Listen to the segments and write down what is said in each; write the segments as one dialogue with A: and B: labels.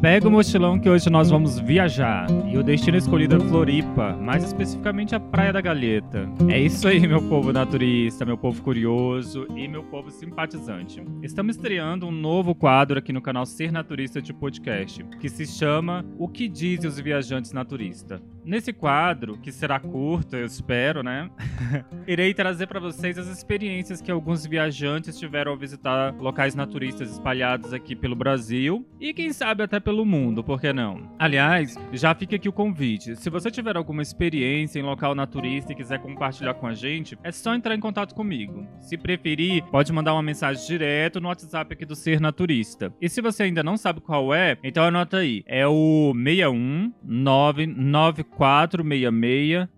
A: Pega o mochilão que hoje nós vamos viajar. E o destino escolhido é Floripa, mais especificamente a Praia da Galheta. É isso aí, meu povo naturista, meu povo curioso e meu povo simpatizante. Estamos estreando um novo quadro aqui no canal Ser Naturista de Podcast, que se chama O que dizem os viajantes naturistas. Nesse quadro, que será curto, eu espero, né? Irei trazer para vocês as experiências que alguns viajantes tiveram ao visitar locais naturistas espalhados aqui pelo Brasil e quem sabe até pelo mundo, por que não? Aliás, já fica aqui o convite. Se você tiver alguma experiência em local naturista e quiser compartilhar com a gente, é só entrar em contato comigo. Se preferir, pode mandar uma mensagem direto no WhatsApp aqui do Ser Naturista. E se você ainda não sabe qual é, então anota aí. É o 61 99466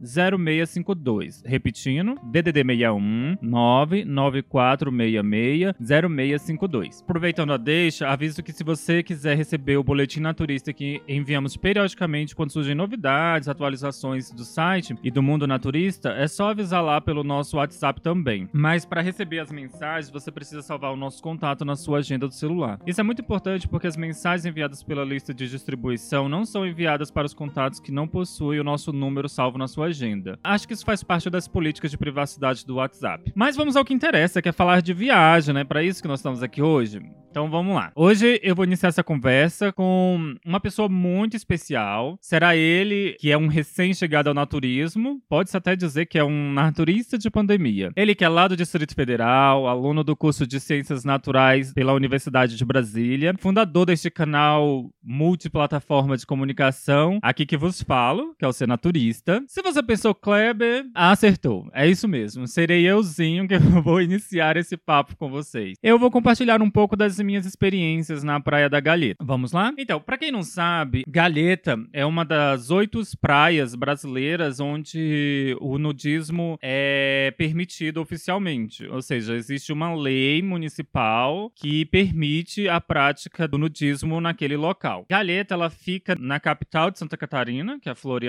A: 0652. Repetindo, DDD 61 99466 0652. Aproveitando a deixa, aviso que se você quiser receber o boletim naturista que enviamos periodicamente quando surgem novidades, atualizações do site e do mundo naturista, é só avisar lá pelo nosso WhatsApp também. Mas para receber as mensagens, você precisa salvar o nosso contato na sua agenda do celular. Isso é muito importante porque as mensagens enviadas pela lista de distribuição não são enviadas para os contatos que não possuem o nosso número salvo na sua agenda. Acho que isso faz parte das políticas de privacidade do WhatsApp. Mas vamos ao que interessa, que é falar de viagem, né? Para isso que nós estamos aqui hoje. Então vamos lá. Hoje eu vou iniciar essa conversa com uma pessoa muito especial. Será ele que é um recém-chegado ao naturismo, pode-se até dizer que é um naturista de pandemia. Ele que é lá do Distrito Federal, aluno do curso de Ciências Naturais pela Universidade de Brasília, fundador deste canal multiplataforma de comunicação, aqui que vos falo, que é o Ser Naturista. Se você pensou Kleber, acertou. É isso mesmo. Serei euzinho que vou iniciar esse papo com vocês. Eu vou compartilhar um pouco das minhas experiências na Praia da Galheta. Vamos lá? Então, para quem não sabe, Galheta é uma das oito praias brasileiras onde o nudismo é permitido oficialmente. Ou seja, existe uma lei municipal que permite a prática do nudismo naquele local. Galheta, ela fica na capital de Santa Catarina, que é Florianópolis.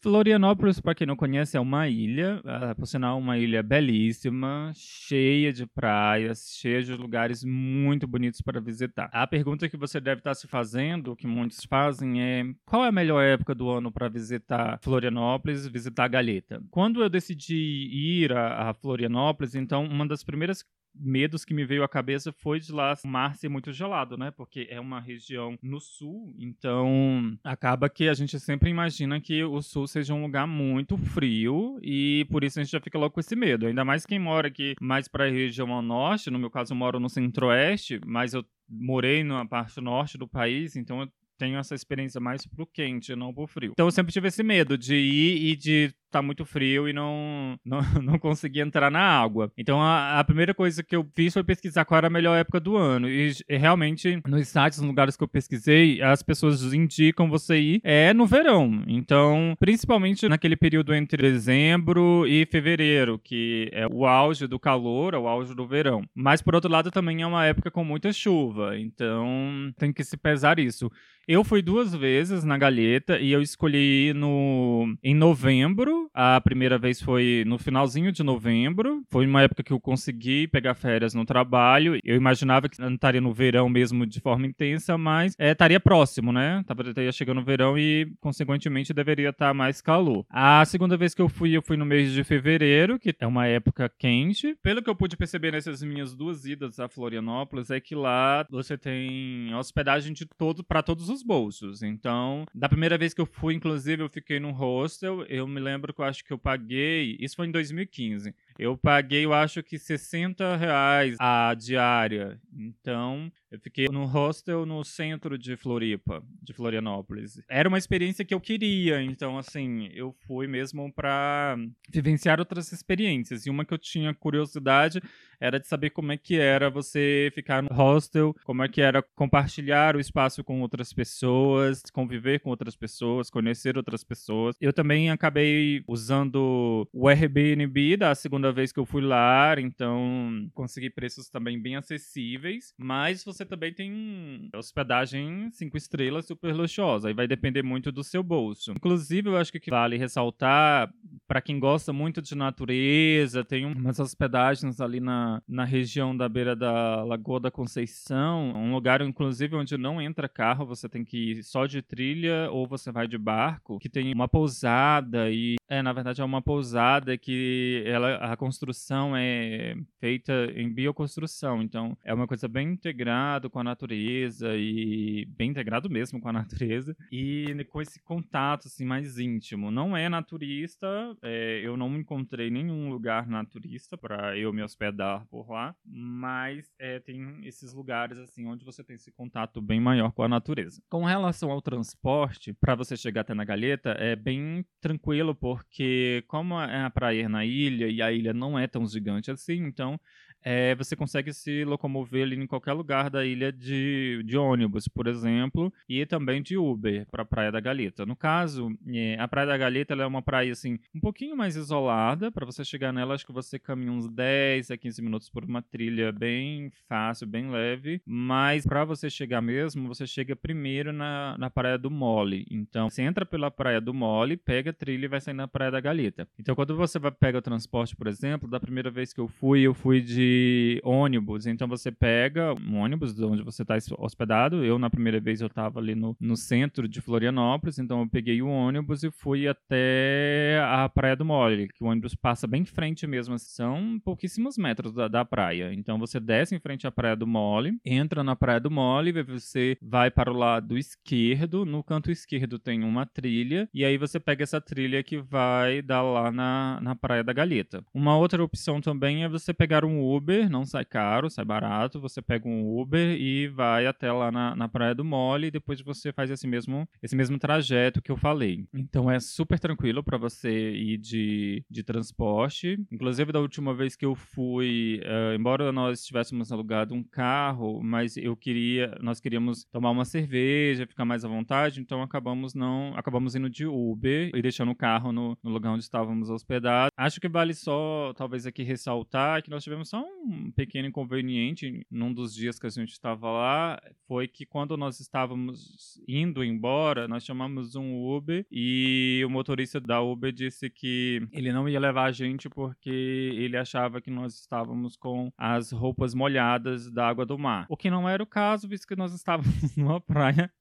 A: Florianópolis, para quem não conhece, é uma ilha, uh, por sinal, uma ilha belíssima, cheia de praias, cheia de lugares muito bonitos para visitar. A pergunta que você deve estar se fazendo, que muitos fazem, é qual é a melhor época do ano para visitar Florianópolis, visitar Galheta? Quando eu decidi ir a, a Florianópolis, então uma das primeiras medos que me veio à cabeça foi de lá o mar ser muito gelado, né? Porque é uma região no sul, então acaba que a gente sempre imagina que o sul seja um lugar muito frio e por isso a gente já fica logo com esse medo. Ainda mais quem mora aqui mais para a região ao norte, no meu caso eu moro no centro-oeste, mas eu morei na parte norte do país, então eu tenho essa experiência mais pro quente, não pro frio. Então eu sempre tive esse medo de ir e de tá muito frio e não, não, não consegui entrar na água. Então a, a, primeira coisa que eu fiz foi pesquisar qual era a melhor época do ano. E, e, realmente, nos sites, nos lugares que eu pesquisei, as pessoas indicam você ir é no verão. Então, principalmente naquele período entre dezembro e fevereiro, que é o auge do calor, é o auge do verão. Mas por outro lado, também é uma época com muita chuva. Então tem que se pesar isso. Eu fui duas vezes na Galheta e eu escolhi ir no, em novembro a primeira vez foi no finalzinho de novembro. Foi uma época que eu consegui pegar férias no trabalho. Eu imaginava que não estaria no verão mesmo de forma intensa, mas é, estaria próximo, né? Estaria chegando o verão e, consequentemente, deveria estar mais calor. A segunda vez que eu fui, eu fui no mês de fevereiro, que é uma época quente. Pelo que eu pude perceber nessas minhas duas idas a Florianópolis, é que lá você tem hospedagem de todo para todos os bolsos. Então, da primeira vez que eu fui, inclusive, eu fiquei num hostel. Eu me lembro que eu acho que eu paguei. Isso foi em 2015. Eu paguei, eu acho que 60 reais a diária. Então, eu fiquei no hostel no centro de Floripa, de Florianópolis. Era uma experiência que eu queria, então, assim, eu fui mesmo para vivenciar outras experiências. E uma que eu tinha curiosidade era de saber como é que era você ficar no hostel, como é que era compartilhar o espaço com outras pessoas, conviver com outras pessoas, conhecer outras pessoas. Eu também acabei usando o Airbnb da segunda segunda vez que eu fui lá, então consegui preços também bem acessíveis, mas você também tem hospedagem cinco estrelas super luxuosa, aí vai depender muito do seu bolso. Inclusive, eu acho que vale ressaltar para quem gosta muito de natureza, tem umas hospedagens ali na, na região da beira da Lagoa da Conceição, um lugar inclusive onde não entra carro, você tem que ir só de trilha ou você vai de barco, que tem uma pousada e é, na verdade é uma pousada que ela construção é feita em bioconstrução, então é uma coisa bem integrado com a natureza e bem integrado mesmo com a natureza e com esse contato assim mais íntimo. Não é naturista, é, eu não encontrei nenhum lugar naturista para eu me hospedar por lá, mas é, tem esses lugares assim onde você tem esse contato bem maior com a natureza. Com relação ao transporte, para você chegar até na Galheta, é bem tranquilo porque como é a praia na ilha e a ilha não é tão gigante assim, então é, você consegue se locomover ali em qualquer lugar da ilha de, de ônibus, por exemplo, e também de Uber para a Praia da Galeta. No caso, é, a Praia da Galeta é uma praia assim um pouquinho mais isolada. Para você chegar nela, acho que você caminha uns 10 a 15 minutos por uma trilha bem fácil, bem leve. Mas para você chegar mesmo, você chega primeiro na, na Praia do Mole. Então, você entra pela Praia do Mole, pega a trilha e vai sair na Praia da Galeta. Então, quando você vai pega o transporte, por exemplo, da primeira vez que eu fui, eu fui de ônibus. Então você pega um ônibus onde você está hospedado. Eu, na primeira vez, eu estava ali no, no centro de Florianópolis, então eu peguei o ônibus e fui até a Praia do Mole, que o ônibus passa bem em frente mesmo. Assim, são pouquíssimos metros da, da praia. Então você desce em frente à Praia do Mole, entra na Praia do Mole, você vai para o lado esquerdo. No canto esquerdo tem uma trilha, e aí você pega essa trilha que vai dar lá na, na Praia da Galheta. Uma outra opção também é você pegar um Uber, não sai caro, sai barato. Você pega um Uber e vai até lá na, na Praia do Mole e depois você faz esse mesmo, esse mesmo trajeto que eu falei. Então é super tranquilo para você ir de, de transporte. Inclusive, da última vez que eu fui, uh, embora nós tivéssemos alugado um carro, mas eu queria, nós queríamos tomar uma cerveja, ficar mais à vontade, então acabamos não, acabamos indo de Uber e deixando o carro no, no lugar onde estávamos hospedados. Acho que vale só, talvez aqui ressaltar que nós tivemos só um pequeno inconveniente num dos dias que a gente estava lá, foi que quando nós estávamos indo embora, nós chamamos um Uber e o motorista da Uber disse que ele não ia levar a gente porque ele achava que nós estávamos com as roupas molhadas da água do mar. O que não era o caso, visto que nós estávamos numa praia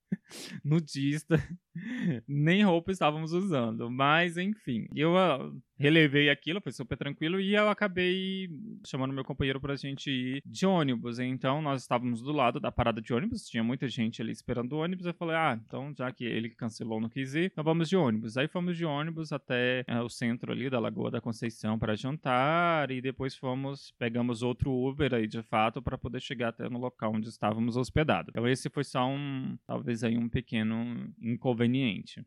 A: nudista, nem roupa estávamos usando. Mas, enfim, eu uh, relevei aquilo, foi super tranquilo, e eu acabei chamando meu companheiro pra gente ir de ônibus. Então, nós estávamos do lado da parada de ônibus, tinha muita gente ali esperando o ônibus. Eu falei, ah, então já que ele cancelou, não quis ir, então vamos de ônibus. Aí fomos de ônibus até uh, o centro ali da Lagoa da Conceição para jantar, e depois fomos, pegamos outro Uber aí de fato para poder chegar até no local onde estávamos hospedados. Então, esse foi só um, talvez aí um pequeno inconveniente.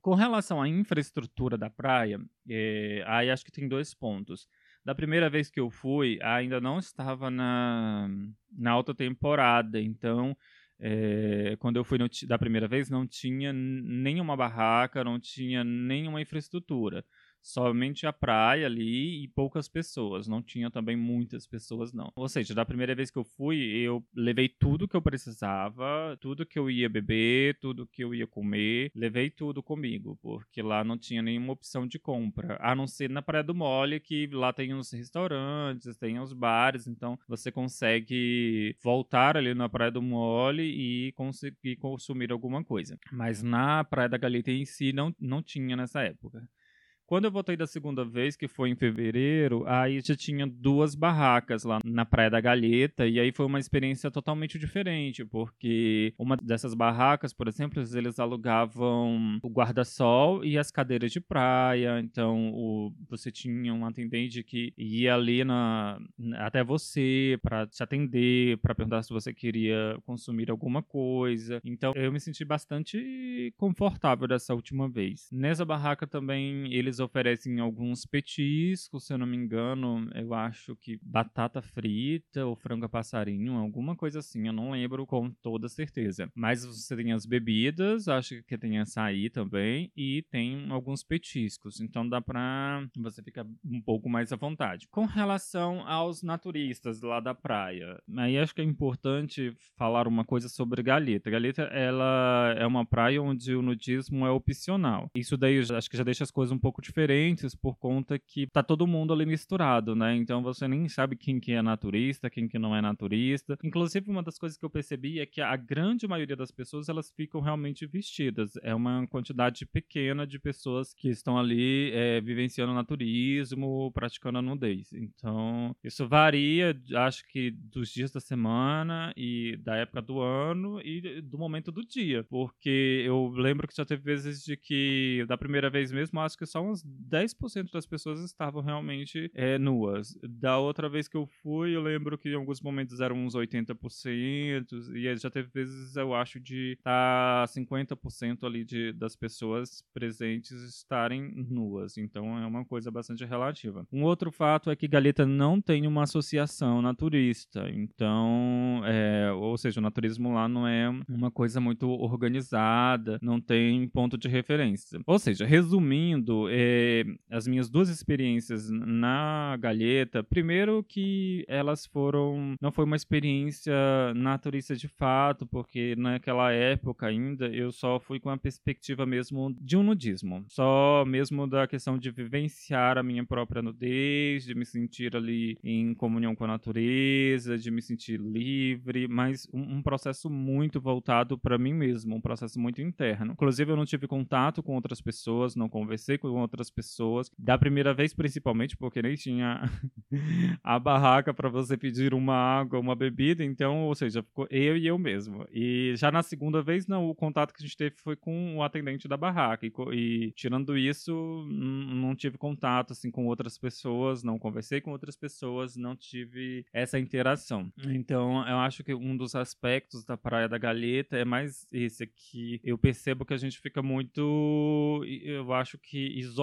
A: Com relação à infraestrutura da praia, é, aí acho que tem dois pontos. Da primeira vez que eu fui, ainda não estava na, na alta temporada, então é, quando eu fui no, da primeira vez, não tinha nenhuma barraca, não tinha nenhuma infraestrutura somente a praia ali e poucas pessoas. Não tinha também muitas pessoas, não. Ou seja, da primeira vez que eu fui, eu levei tudo que eu precisava, tudo que eu ia beber, tudo que eu ia comer, levei tudo comigo, porque lá não tinha nenhuma opção de compra, a não ser na Praia do Mole, que lá tem os restaurantes, tem os bares, então você consegue voltar ali na Praia do Mole e conseguir consumir alguma coisa. Mas na Praia da Galita em si não, não tinha nessa época. Quando eu voltei da segunda vez, que foi em fevereiro, aí já tinha duas barracas lá na Praia da Galheta, e aí foi uma experiência totalmente diferente, porque uma dessas barracas, por exemplo, eles alugavam o guarda-sol e as cadeiras de praia, então o, você tinha um atendente que ia ali na, até você para te atender, para perguntar se você queria consumir alguma coisa. Então eu me senti bastante confortável dessa última vez. Nessa barraca também eles oferecem alguns petiscos, se eu não me engano, eu acho que batata frita ou frango a passarinho, alguma coisa assim, eu não lembro com toda certeza. Mas você tem as bebidas, acho que tem açaí também, e tem alguns petiscos, então dá pra você ficar um pouco mais à vontade. Com relação aos naturistas lá da praia, aí acho que é importante falar uma coisa sobre Galeta. Galeta, ela é uma praia onde o nudismo é opcional. Isso daí acho que já deixa as coisas um pouco diferentes por conta que tá todo mundo ali misturado, né? Então você nem sabe quem que é naturista, quem que não é naturista. Inclusive, uma das coisas que eu percebi é que a grande maioria das pessoas, elas ficam realmente vestidas. É uma quantidade pequena de pessoas que estão ali é, vivenciando naturismo, praticando a nudez. Então, isso varia, acho que dos dias da semana e da época do ano e do momento do dia. Porque eu lembro que já teve vezes de que, da primeira vez mesmo, acho que só uns 10% das pessoas estavam realmente é, nuas. Da outra vez que eu fui, eu lembro que em alguns momentos eram uns 80%, e já teve vezes, eu acho, de estar tá 50% ali de, das pessoas presentes estarem nuas. Então é uma coisa bastante relativa. Um outro fato é que Galeta não tem uma associação naturista. Então, é, ou seja, o naturismo lá não é uma coisa muito organizada, não tem ponto de referência. Ou seja, resumindo, é, as minhas duas experiências na Galeta, primeiro que elas foram, não foi uma experiência naturista de fato, porque naquela época ainda eu só fui com a perspectiva mesmo de um nudismo, só mesmo da questão de vivenciar a minha própria nudez, de me sentir ali em comunhão com a natureza, de me sentir livre, mas um, um processo muito voltado para mim mesmo, um processo muito interno. Inclusive eu não tive contato com outras pessoas, não conversei com outras pessoas, da primeira vez principalmente porque nem tinha a barraca para você pedir uma água, uma bebida, então, ou seja, ficou eu e eu mesmo. E já na segunda vez, não, o contato que a gente teve foi com o atendente da barraca. E, e tirando isso, não tive contato assim com outras pessoas, não conversei com outras pessoas, não tive essa interação. Então, eu acho que um dos aspectos da Praia da Galeta é mais esse aqui. Eu percebo que a gente fica muito, eu acho que isolado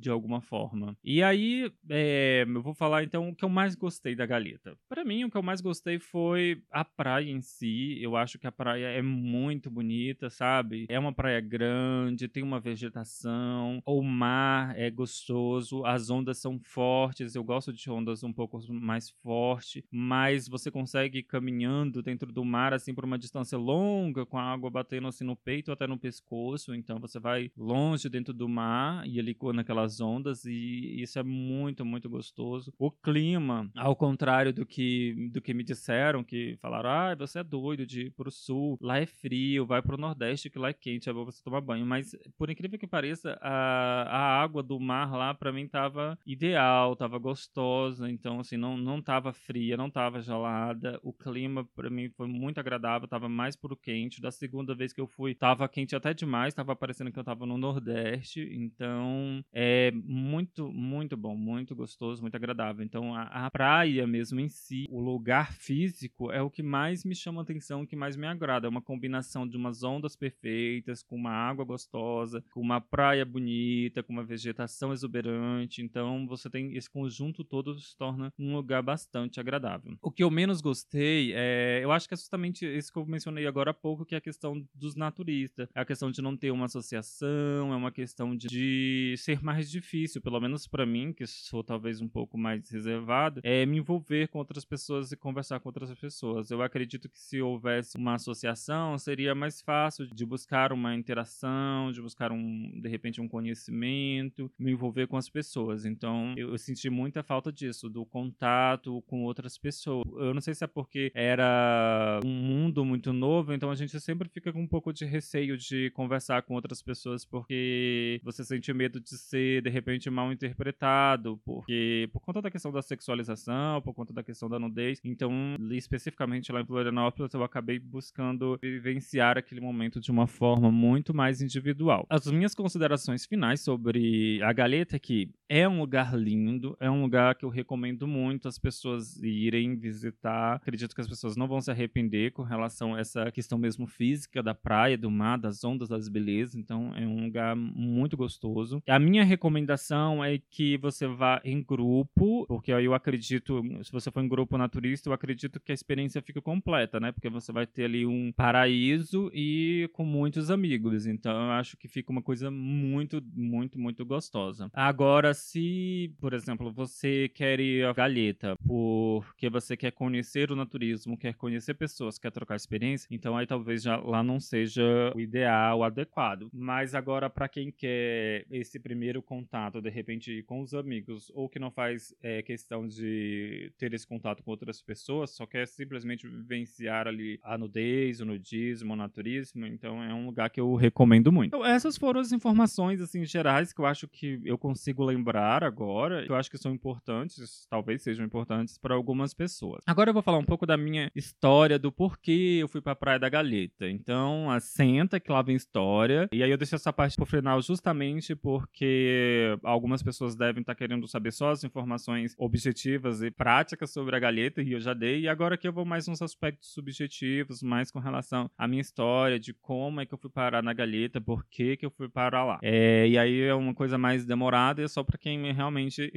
A: de alguma forma. E aí, é, eu vou falar então o que eu mais gostei da Galeta. Para mim, o que eu mais gostei foi a praia em si. Eu acho que a praia é muito bonita, sabe? É uma praia grande, tem uma vegetação, o mar é gostoso, as ondas são fortes. Eu gosto de ondas um pouco mais fortes, mas você consegue ir caminhando dentro do mar assim por uma distância longa, com a água batendo assim no peito até no pescoço. Então você vai longe dentro do mar e ali naquelas ondas e isso é muito, muito gostoso. O clima, ao contrário do que do que me disseram, que falaram: "Ah, você é doido de ir pro sul, lá é frio, vai pro nordeste que lá é quente, é bom você tomar banho". Mas por incrível que pareça, a, a água do mar lá para mim tava ideal, tava gostosa, então assim, não não tava fria, não tava gelada. O clima para mim foi muito agradável, tava mais pro quente. Da segunda vez que eu fui, tava quente até demais, tava parecendo que eu tava no nordeste, então é muito muito bom, muito gostoso, muito agradável. Então a, a praia mesmo em si, o lugar físico é o que mais me chama atenção, o que mais me agrada. É uma combinação de umas ondas perfeitas, com uma água gostosa, com uma praia bonita, com uma vegetação exuberante. Então você tem esse conjunto todo se torna um lugar bastante agradável. O que eu menos gostei é, eu acho que é justamente isso que eu mencionei agora há pouco, que é a questão dos naturistas. É a questão de não ter uma associação, é uma questão de, de ser mais difícil, pelo menos para mim, que sou talvez um pouco mais reservado, é me envolver com outras pessoas e conversar com outras pessoas. Eu acredito que se houvesse uma associação, seria mais fácil de buscar uma interação, de buscar um, de repente, um conhecimento, me envolver com as pessoas. Então, eu, senti muita falta disso, do contato com outras pessoas. Eu não sei se é porque era um mundo muito novo, então a gente sempre fica com um pouco de receio de conversar com outras pessoas porque você sente medo de ser, de repente, mal interpretado, porque por conta da questão da sexualização, por conta da questão da nudez. Então, especificamente lá em Florianópolis, eu acabei buscando vivenciar aquele momento de uma forma muito mais individual. As minhas considerações finais sobre a Galeta é que é um lugar lindo, é um lugar que eu recomendo muito as pessoas irem visitar. Acredito que as pessoas não vão se arrepender com relação a essa questão mesmo física da praia, do mar, das ondas, das belezas. Então, é um lugar muito gostoso gostoso. A minha recomendação é que você vá em grupo, porque eu acredito, se você for em grupo naturista, eu acredito que a experiência fica completa, né? Porque você vai ter ali um paraíso e com muitos amigos. Então eu acho que fica uma coisa muito, muito, muito gostosa. Agora, se, por exemplo, você quer ir a Galheta porque você quer conhecer o naturismo, quer conhecer pessoas, quer trocar experiência, então aí talvez já lá não seja o ideal, o adequado. Mas agora, para quem quer esse primeiro contato, de repente, com os amigos, ou que não faz é, questão de ter esse contato com outras pessoas, só quer simplesmente vivenciar ali a nudez, o nudismo, o naturismo, então é um lugar que eu recomendo muito. Então, essas foram as informações, assim, gerais que eu acho que eu consigo lembrar agora, que eu acho que são importantes, talvez sejam importantes para algumas pessoas. Agora eu vou falar um pouco da minha história, do porquê eu fui para a Praia da Galheta. Então, assenta que lá vem história. E aí eu deixo essa parte pro final justamente porque algumas pessoas devem estar tá querendo saber só as informações objetivas e práticas sobre a Galheta, e eu já dei. E agora que eu vou mais uns aspectos subjetivos, mais com relação à minha história, de como é que eu fui parar na Galheta, por que que eu fui parar lá. É, e aí é uma coisa mais demorada e é só para quem realmente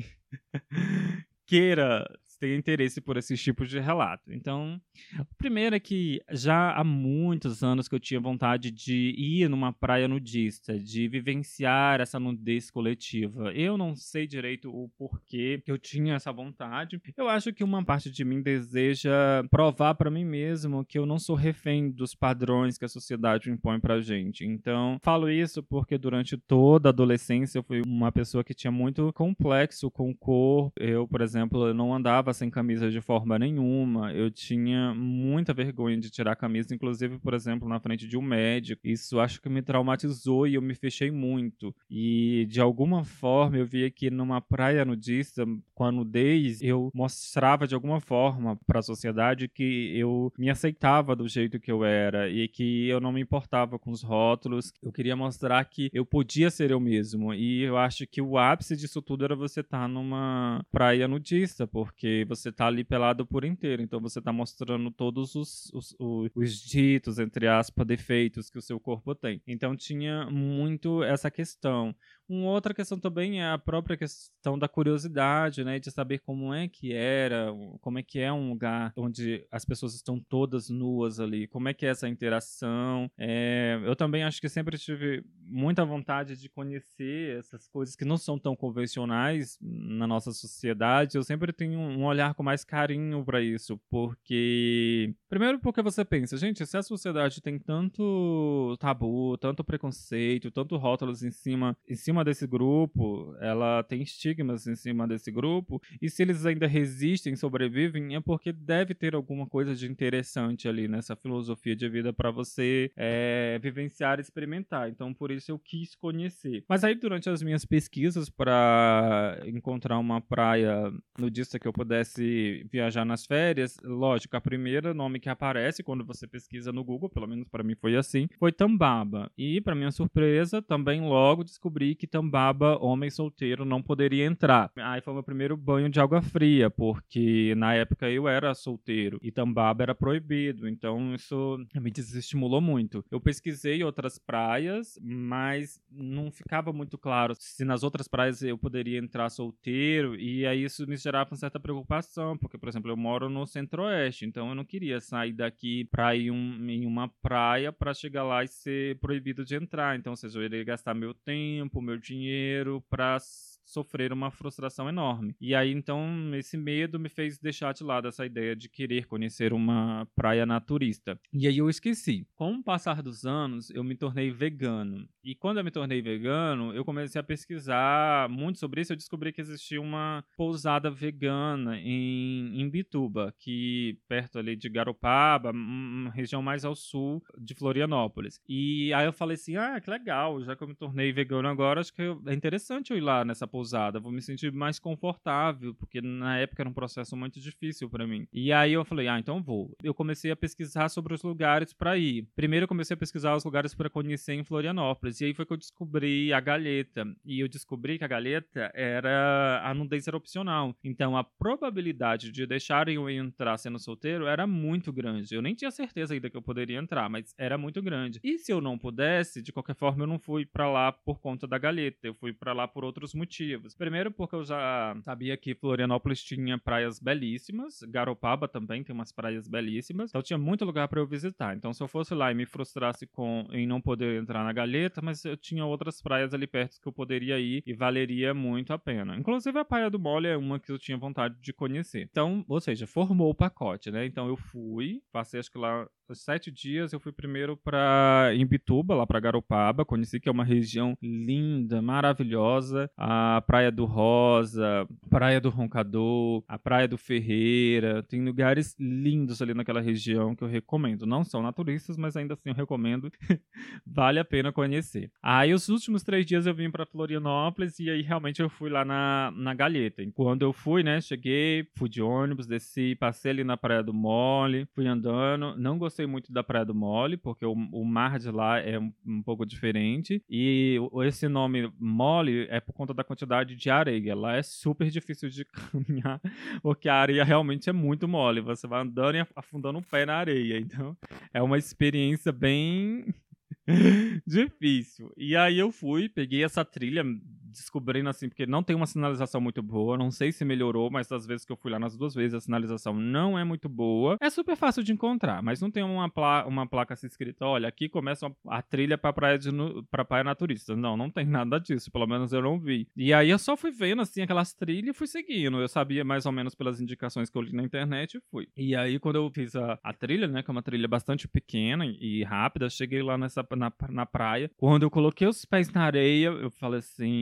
A: queira tenha interesse por esses tipos de relato. Então, o primeiro é que já há muitos anos que eu tinha vontade de ir numa praia nudista, de vivenciar essa nudez coletiva. Eu não sei direito o porquê que eu tinha essa vontade. Eu acho que uma parte de mim deseja provar para mim mesmo que eu não sou refém dos padrões que a sociedade impõe pra gente. Então, falo isso porque durante toda a adolescência eu fui uma pessoa que tinha muito complexo com o corpo. Eu, por exemplo, não andava sem camisa de forma nenhuma. Eu tinha muita vergonha de tirar a camisa, inclusive, por exemplo, na frente de um médico. Isso acho que me traumatizou e eu me fechei muito. E de alguma forma eu via que numa praia nudista, com a nudez, eu mostrava de alguma forma para a sociedade que eu me aceitava do jeito que eu era e que eu não me importava com os rótulos. Eu queria mostrar que eu podia ser eu mesmo. E eu acho que o ápice disso tudo era você estar tá numa praia nudista, porque você tá ali pelado por inteiro. Então você tá mostrando todos os, os, os, os ditos, entre aspas, defeitos que o seu corpo tem. Então tinha muito essa questão. Uma outra questão também é a própria questão da curiosidade, né? De saber como é que era, como é que é um lugar onde as pessoas estão todas nuas ali, como é que é essa interação. É, eu também acho que sempre tive muita vontade de conhecer essas coisas que não são tão convencionais na nossa sociedade. Eu sempre tenho um olhar com mais carinho para isso, porque primeiro porque você pensa, gente, se a sociedade tem tanto tabu, tanto preconceito, tanto rótulos em cima, em cima cima desse grupo, ela tem estigmas em cima desse grupo, e se eles ainda resistem, sobrevivem, é porque deve ter alguma coisa de interessante ali nessa filosofia de vida para você é, vivenciar experimentar. Então, por isso eu quis conhecer. Mas aí, durante as minhas pesquisas para encontrar uma praia nudista que eu pudesse viajar nas férias, lógico, a primeira nome que aparece quando você pesquisa no Google, pelo menos para mim foi assim, foi Tambaba. E, para minha surpresa, também logo descobri que Tambaba, homem solteiro, não poderia entrar. Aí foi meu primeiro banho de água fria, porque na época eu era solteiro e Tambaba era proibido, então isso me desestimulou muito. Eu pesquisei outras praias, mas não ficava muito claro se nas outras praias eu poderia entrar solteiro, e aí isso me gerava uma certa preocupação, porque, por exemplo, eu moro no centro-oeste, então eu não queria sair daqui pra ir um, em uma praia para chegar lá e ser proibido de entrar. Então, ou seja, eu iria gastar meu tempo, meu meu dinheiro para sofrer uma frustração enorme. E aí, então, esse medo me fez deixar de lado essa ideia de querer conhecer uma praia naturista. E aí eu esqueci. Com o passar dos anos, eu me tornei vegano. E quando eu me tornei vegano, eu comecei a pesquisar muito sobre isso. Eu descobri que existia uma pousada vegana em, em Bituba, que perto ali de Garopaba, uma região mais ao sul de Florianópolis. E aí eu falei assim: ah, que legal, já que eu me tornei vegano agora, acho que é interessante eu ir lá nessa pousada, vou me sentir mais confortável, porque na época era um processo muito difícil para mim. E aí eu falei, ah, então vou. Eu comecei a pesquisar sobre os lugares para ir. Primeiro eu comecei a pesquisar os lugares para conhecer em Florianópolis, e aí foi que eu descobri a Galheta. E eu descobri que a Galheta era a nudez era opcional. Então a probabilidade de deixarem eu entrar sendo solteiro era muito grande. Eu nem tinha certeza ainda que eu poderia entrar, mas era muito grande. E se eu não pudesse, de qualquer forma eu não fui para lá por conta da Galheta, eu fui para lá por outros motivos. Primeiro porque eu já sabia que Florianópolis tinha praias belíssimas, Garopaba também tem umas praias belíssimas, então tinha muito lugar para eu visitar. Então se eu fosse lá e me frustrasse com em não poder entrar na Galheta, mas eu tinha outras praias ali perto que eu poderia ir e valeria muito a pena. Inclusive a Praia do Mole é uma que eu tinha vontade de conhecer. Então, ou seja, formou o pacote, né? Então eu fui, passei acho que lá sete dias eu fui primeiro para Imbituba, lá para Garopaba, conheci que é uma região linda, maravilhosa, a Praia do Rosa, Praia do Roncador, a Praia do Ferreira, tem lugares lindos ali naquela região que eu recomendo. Não são naturistas, mas ainda assim eu recomendo, vale a pena conhecer. Aí os últimos três dias eu vim para Florianópolis e aí realmente eu fui lá na, na Galheta. quando eu fui, né, cheguei, fui de ônibus, desci, passei ali na Praia do Mole, fui andando, não gostei gostei muito da Praia do Mole, porque o, o mar de lá é um, um, pouco diferente. E esse nome Mole é por conta da quantidade de areia. Lá é super difícil de caminhar, porque a areia realmente é muito mole. Você vai andando e afundando o pé na areia. Então, é uma experiência bem difícil. E aí eu fui, peguei essa trilha descobrindo assim, porque não tem uma sinalização muito boa. Não sei se melhorou, mas das vezes que eu fui lá nas duas vezes, a sinalização não é muito boa. É super fácil de encontrar, mas não tem uma, pla uma placa assim escrita: olha, aqui começa a trilha pra praia, de pra praia naturista. Não, não tem nada disso. Pelo menos eu não vi. E aí eu só fui vendo assim aquelas trilhas e fui seguindo. Eu sabia mais ou menos pelas indicações que eu li na internet e fui. E aí, quando eu fiz a, a trilha, né, que é uma trilha bastante pequena e rápida, cheguei lá nessa, na, na praia. Quando eu coloquei os pés na areia, eu falei assim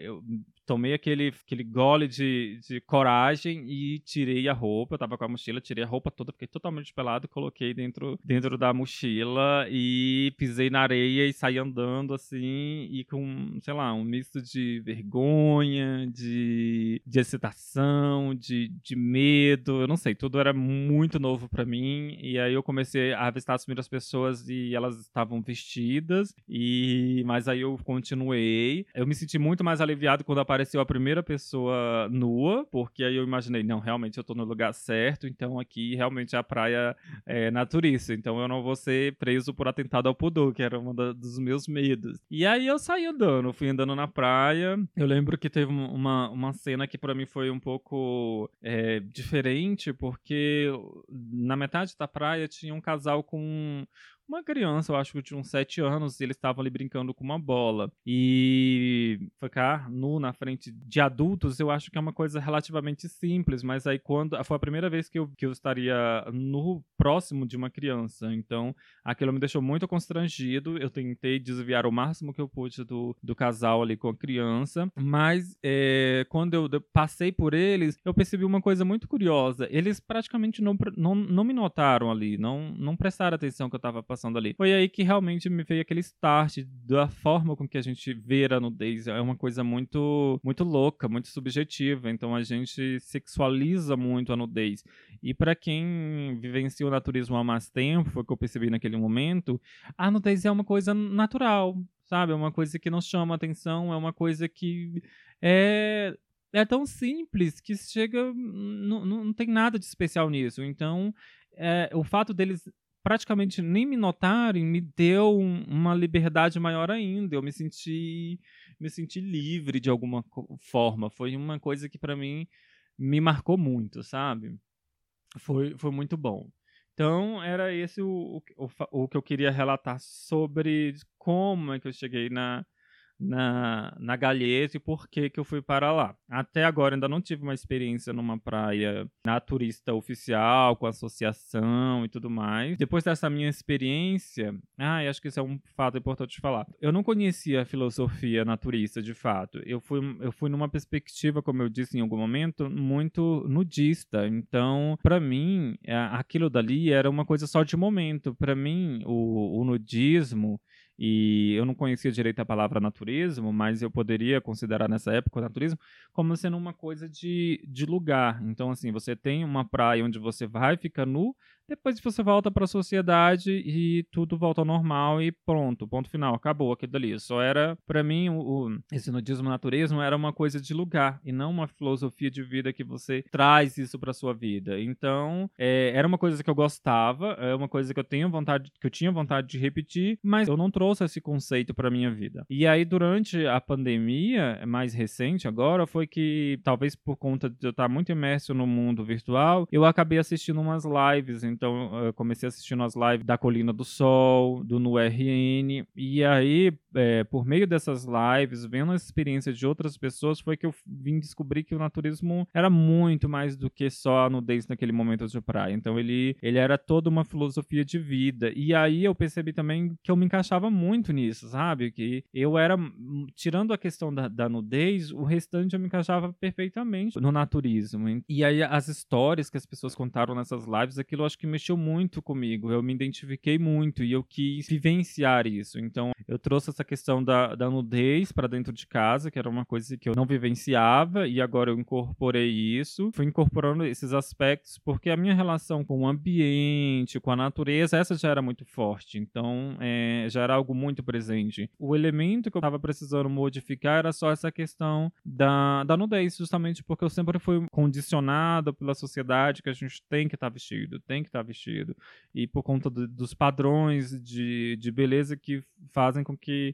A: eu tomei aquele, aquele gole de, de coragem e tirei a roupa. Eu tava com a mochila, tirei a roupa toda, fiquei totalmente pelado, coloquei dentro, dentro da mochila e pisei na areia e saí andando assim, e com, sei lá, um misto de vergonha, de, de excitação, de, de medo, eu não sei, tudo era muito novo para mim. E aí eu comecei a avistar as primeiras pessoas e elas estavam vestidas, e mas aí eu continuei. Eu me senti muito mais aliviado quando apareceu apareceu a primeira pessoa nua, porque aí eu imaginei, não, realmente eu tô no lugar certo, então aqui realmente a praia é naturista, então eu não vou ser preso por atentado ao pudor, que era um dos meus medos. E aí eu saí andando, fui andando na praia. Eu lembro que teve uma, uma cena que para mim foi um pouco é, diferente, porque na metade da praia tinha um casal com uma criança, eu acho que tinha uns 7 anos, e eles estavam ali brincando com uma bola. E ficar nu na frente de adultos, eu acho que é uma coisa relativamente simples, mas aí quando. Foi a primeira vez que eu, que eu estaria no próximo de uma criança. Então, aquilo me deixou muito constrangido. Eu tentei desviar o máximo que eu pude do, do casal ali com a criança. Mas é, quando eu passei por eles, eu percebi uma coisa muito curiosa. Eles praticamente não, não, não me notaram ali, não, não prestaram atenção que eu estava passando ali. Foi aí que realmente me veio aquele start da forma com que a gente vê a nudez. É uma coisa muito, muito louca, muito subjetiva. Então a gente sexualiza muito a nudez. E para quem vivencia o naturismo há mais tempo, foi o que eu percebi naquele momento, a nudez é uma coisa natural, sabe? É uma coisa que não chama atenção, é uma coisa que é é tão simples que chega. Não, não tem nada de especial nisso. Então, é, o fato deles praticamente nem me notarem me deu uma liberdade maior ainda. Eu me senti me senti livre de alguma forma. Foi uma coisa que para mim me marcou muito, sabe? Foi, foi muito bom. Então, era esse o, o, o, que eu queria relatar sobre como é que eu cheguei na, na, na e por que, que eu fui para lá. Até agora ainda não tive uma experiência numa praia naturista oficial, com associação e tudo mais. Depois dessa minha experiência, ah, acho que isso é um fato importante de falar. Eu não conhecia a filosofia naturista de fato. Eu fui, eu fui numa perspectiva, como eu disse em algum momento, muito nudista. Então, para mim, aquilo dali era uma coisa só de momento. Para mim, o, o nudismo E eu não conhecia direito a palavra naturismo, mas eu poderia considerar nessa época o naturismo como sendo uma coisa de, de lugar. Então, assim, você tem uma praia onde você vai, fica nu, depois você volta para a sociedade e tudo volta ao normal e pronto, ponto final, acabou aquilo dali. Só era, para mim, o, o, esse nudismo naturismo era uma coisa de lugar e não uma filosofia de vida que você traz isso para sua vida. Então, é, era uma coisa que eu gostava, é uma coisa que eu tenho vontade, que eu tinha vontade de repetir, mas eu não trouxe esse conceito para minha vida. E aí, durante a pandemia, mais recente agora, foi que talvez por conta de eu estar muito imerso no mundo virtual, eu acabei assistindo umas lives então eu comecei assistindo as lives da Colina do Sol, do No RN, e aí, é, por meio dessas lives, vendo a experiência de outras pessoas, foi que eu vim descobrir que o naturismo era muito mais do que só a nudez naquele momento de praia. Então ele, ele era toda uma filosofia de vida. E aí eu percebi também que eu me encaixava muito nisso, sabe? Que eu era, tirando a questão da, da nudez, o restante eu me encaixava perfeitamente no naturismo. E aí as histórias que as pessoas contaram nessas lives, aquilo acho que mexeu muito comigo. Eu me identifiquei muito e eu quis vivenciar isso. Então, eu trouxe essa questão da, da nudez para dentro de casa, que era uma coisa que eu não vivenciava, e agora eu incorporei isso. Fui incorporando esses aspectos porque a minha relação com o ambiente, com a natureza, essa já era muito forte. Então, é, já era algo muito presente. O elemento que eu estava precisando modificar era só essa questão da, da nudez, justamente porque eu sempre fui condicionado pela sociedade que a gente tem que estar tá vestido, tem que está vestido. E por conta do, dos padrões de, de beleza que fazem com que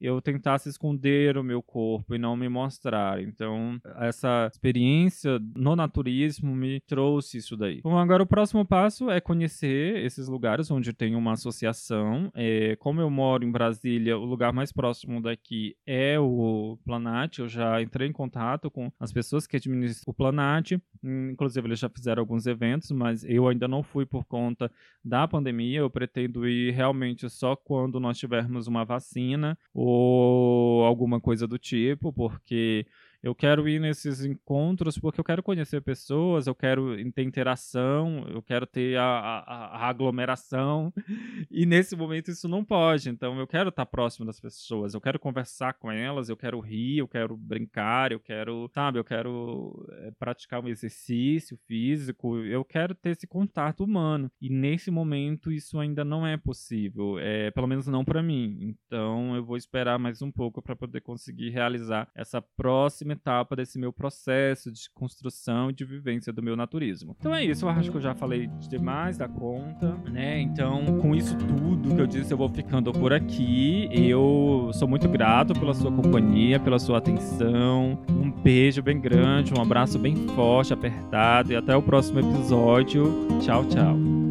A: eu tentasse esconder o meu corpo e não me mostrar. Então, essa experiência no naturismo me trouxe isso daí. Bom, agora o próximo passo é conhecer esses lugares onde tem uma associação. É, como eu moro em Brasília, o lugar mais próximo daqui é o Planat. Eu já entrei em contato com as pessoas que administram o Planat. Inclusive, eles já fizeram alguns eventos, mas eu ainda não fui por conta da pandemia. Eu pretendo ir realmente só quando nós tivermos uma vacina ou alguma coisa do tipo, porque eu quero ir nesses encontros porque eu quero conhecer pessoas, eu quero ter interação, eu quero ter a, a, a aglomeração. E nesse momento isso não pode. Então eu quero estar próximo das pessoas, eu quero conversar com elas, eu quero rir, eu quero brincar, eu quero, sabe, eu quero é, praticar um exercício físico, eu quero ter esse contato humano. E nesse momento isso ainda não é possível, é, pelo menos não para mim. Então eu vou esperar mais um pouco para poder conseguir realizar essa próxima etapa desse meu processo de construção e de vivência do meu naturismo. Então é isso, eu acho que eu já falei demais da conta, né? Então, com isso tudo que eu disse, eu vou ficando por aqui. Eu sou muito grato pela sua companhia, pela sua atenção. Um beijo bem grande, um abraço bem forte, apertado e até o próximo episódio. Tchau, tchau.